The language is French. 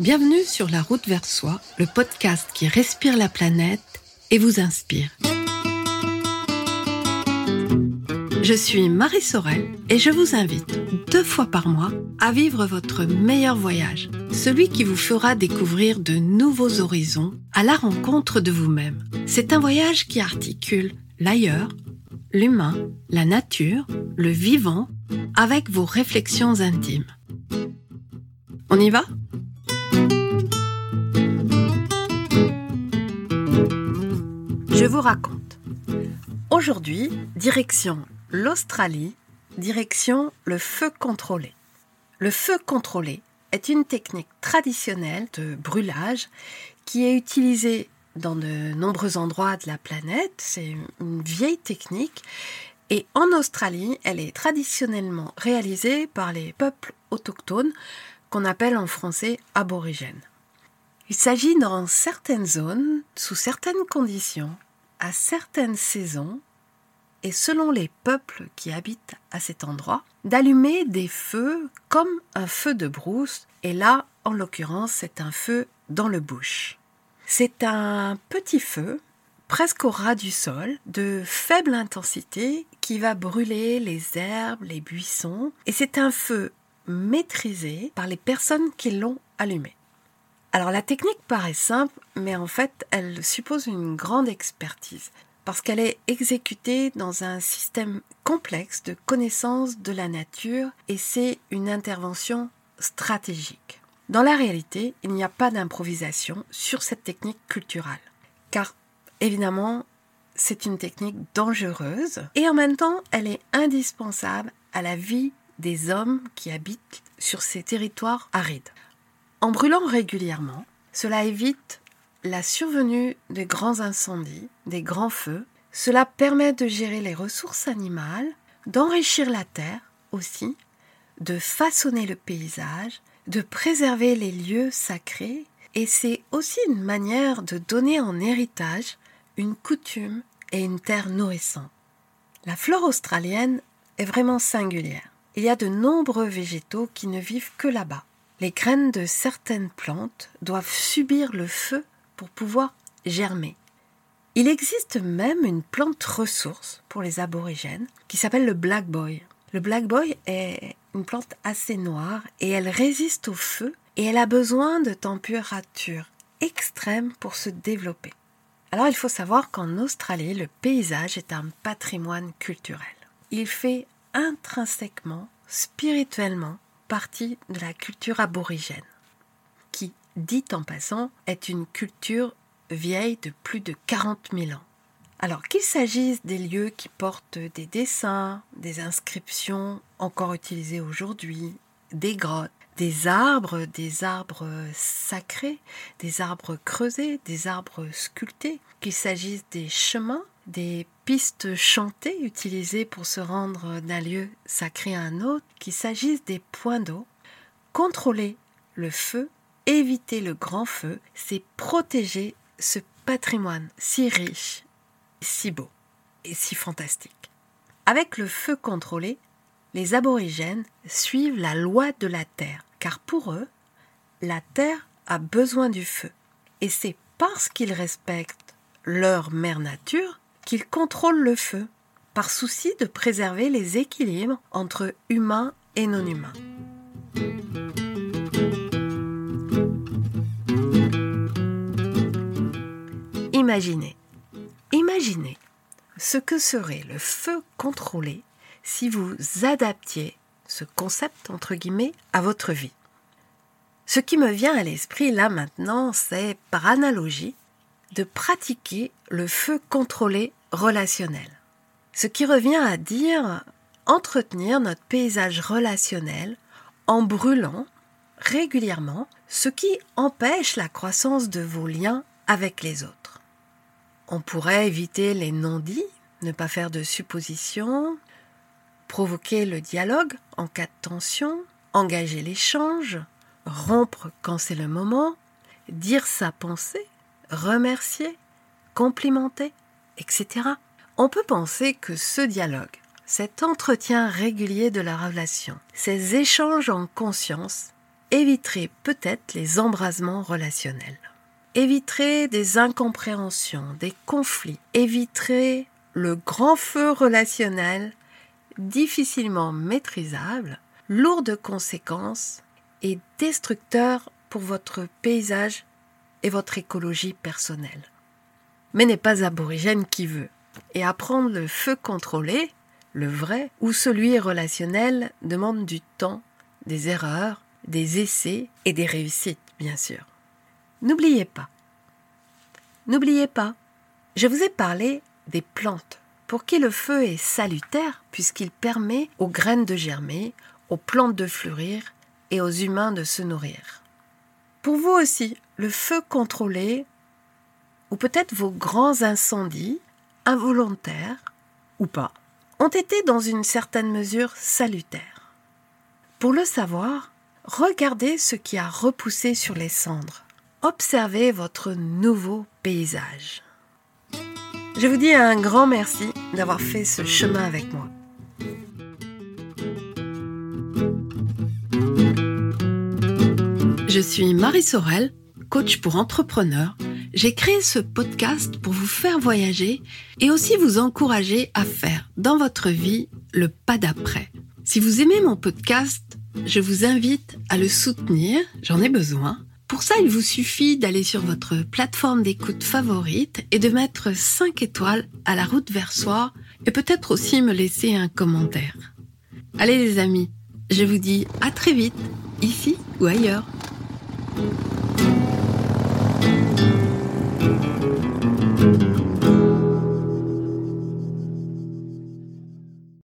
Bienvenue sur La route vers soi, le podcast qui respire la planète et vous inspire. Je suis Marie Sorel et je vous invite deux fois par mois à vivre votre meilleur voyage, celui qui vous fera découvrir de nouveaux horizons à la rencontre de vous-même. C'est un voyage qui articule l'ailleurs, l'humain, la nature, le vivant, avec vos réflexions intimes. On y va? Je vous raconte. Aujourd'hui, direction l'Australie, direction le feu contrôlé. Le feu contrôlé est une technique traditionnelle de brûlage qui est utilisée dans de nombreux endroits de la planète. C'est une vieille technique et en Australie, elle est traditionnellement réalisée par les peuples autochtones qu'on appelle en français aborigènes. Il s'agit dans certaines zones, sous certaines conditions, à certaines saisons, et selon les peuples qui habitent à cet endroit, d'allumer des feux comme un feu de brousse, et là, en l'occurrence, c'est un feu dans le bush. C'est un petit feu, presque au ras du sol, de faible intensité, qui va brûler les herbes, les buissons, et c'est un feu maîtrisé par les personnes qui l'ont allumé. Alors la technique paraît simple, mais en fait elle suppose une grande expertise parce qu'elle est exécutée dans un système complexe de connaissance de la nature et c'est une intervention stratégique. Dans la réalité, il n'y a pas d'improvisation sur cette technique culturelle, car évidemment, c'est une technique dangereuse et en même temps, elle est indispensable à la vie des hommes qui habitent sur ces territoires arides. En brûlant régulièrement, cela évite la survenue de grands incendies, des grands feux. Cela permet de gérer les ressources animales, d'enrichir la terre aussi, de façonner le paysage, de préserver les lieux sacrés, et c'est aussi une manière de donner en héritage une coutume et une terre nourrissante. La flore australienne est vraiment singulière. Il y a de nombreux végétaux qui ne vivent que là-bas. Les graines de certaines plantes doivent subir le feu pour pouvoir germer. Il existe même une plante ressource pour les aborigènes qui s'appelle le black boy. Le black boy est une plante assez noire et elle résiste au feu et elle a besoin de température extrême pour se développer. Alors il faut savoir qu'en Australie, le paysage est un patrimoine culturel. Il fait intrinsèquement, spirituellement, partie de la culture aborigène, qui, dit en passant, est une culture vieille de plus de 40 000 ans. Alors qu'il s'agisse des lieux qui portent des dessins, des inscriptions encore utilisées aujourd'hui, des grottes, des arbres, des arbres sacrés, des arbres creusés, des arbres sculptés, qu'il s'agisse des chemins, des pistes chantées utilisées pour se rendre d'un lieu sacré à un autre, qu'il s'agisse des points d'eau, contrôler le feu, éviter le grand feu, c'est protéger ce patrimoine si riche, si beau et si fantastique. Avec le feu contrôlé, les aborigènes suivent la loi de la terre, car pour eux, la terre a besoin du feu. Et c'est parce qu'ils respectent leur mère nature qu'ils contrôlent le feu, par souci de préserver les équilibres entre humains et non humains. Imaginez, imaginez ce que serait le feu contrôlé si vous adaptiez ce concept entre guillemets à votre vie. Ce qui me vient à l'esprit là maintenant, c'est par analogie de pratiquer le feu contrôlé relationnel. Ce qui revient à dire entretenir notre paysage relationnel en brûlant régulièrement ce qui empêche la croissance de vos liens avec les autres. On pourrait éviter les non-dits, ne pas faire de suppositions, provoquer le dialogue en cas de tension, engager l'échange, rompre quand c'est le moment, dire sa pensée, remercier, complimenter, etc. On peut penser que ce dialogue, cet entretien régulier de la relation, ces échanges en conscience, éviterez peut-être les embrasements relationnels. Éviterez des incompréhensions, des conflits. Éviterez le grand feu relationnel difficilement maîtrisable, lourd de conséquences et destructeur pour votre paysage et votre écologie personnelle. Mais n'est pas aborigène qui veut. Et apprendre le feu contrôlé, le vrai, ou celui relationnel demande du temps, des erreurs, des essais et des réussites, bien sûr. N'oubliez pas. N'oubliez pas, je vous ai parlé des plantes, pour qui le feu est salutaire puisqu'il permet aux graines de germer, aux plantes de fleurir et aux humains de se nourrir. Pour vous aussi, le feu contrôlé, ou peut-être vos grands incendies, involontaires ou pas, ont été dans une certaine mesure salutaires. Pour le savoir, regardez ce qui a repoussé sur les cendres. Observez votre nouveau paysage. Je vous dis un grand merci d'avoir fait ce chemin avec moi. Je suis Marie Sorel, coach pour entrepreneurs. J'ai créé ce podcast pour vous faire voyager et aussi vous encourager à faire dans votre vie le pas d'après. Si vous aimez mon podcast, je vous invite à le soutenir, j'en ai besoin. Pour ça, il vous suffit d'aller sur votre plateforme d'écoute favorite et de mettre 5 étoiles à la route vers soi et peut-être aussi me laisser un commentaire. Allez les amis, je vous dis à très vite, ici ou ailleurs. Thank you.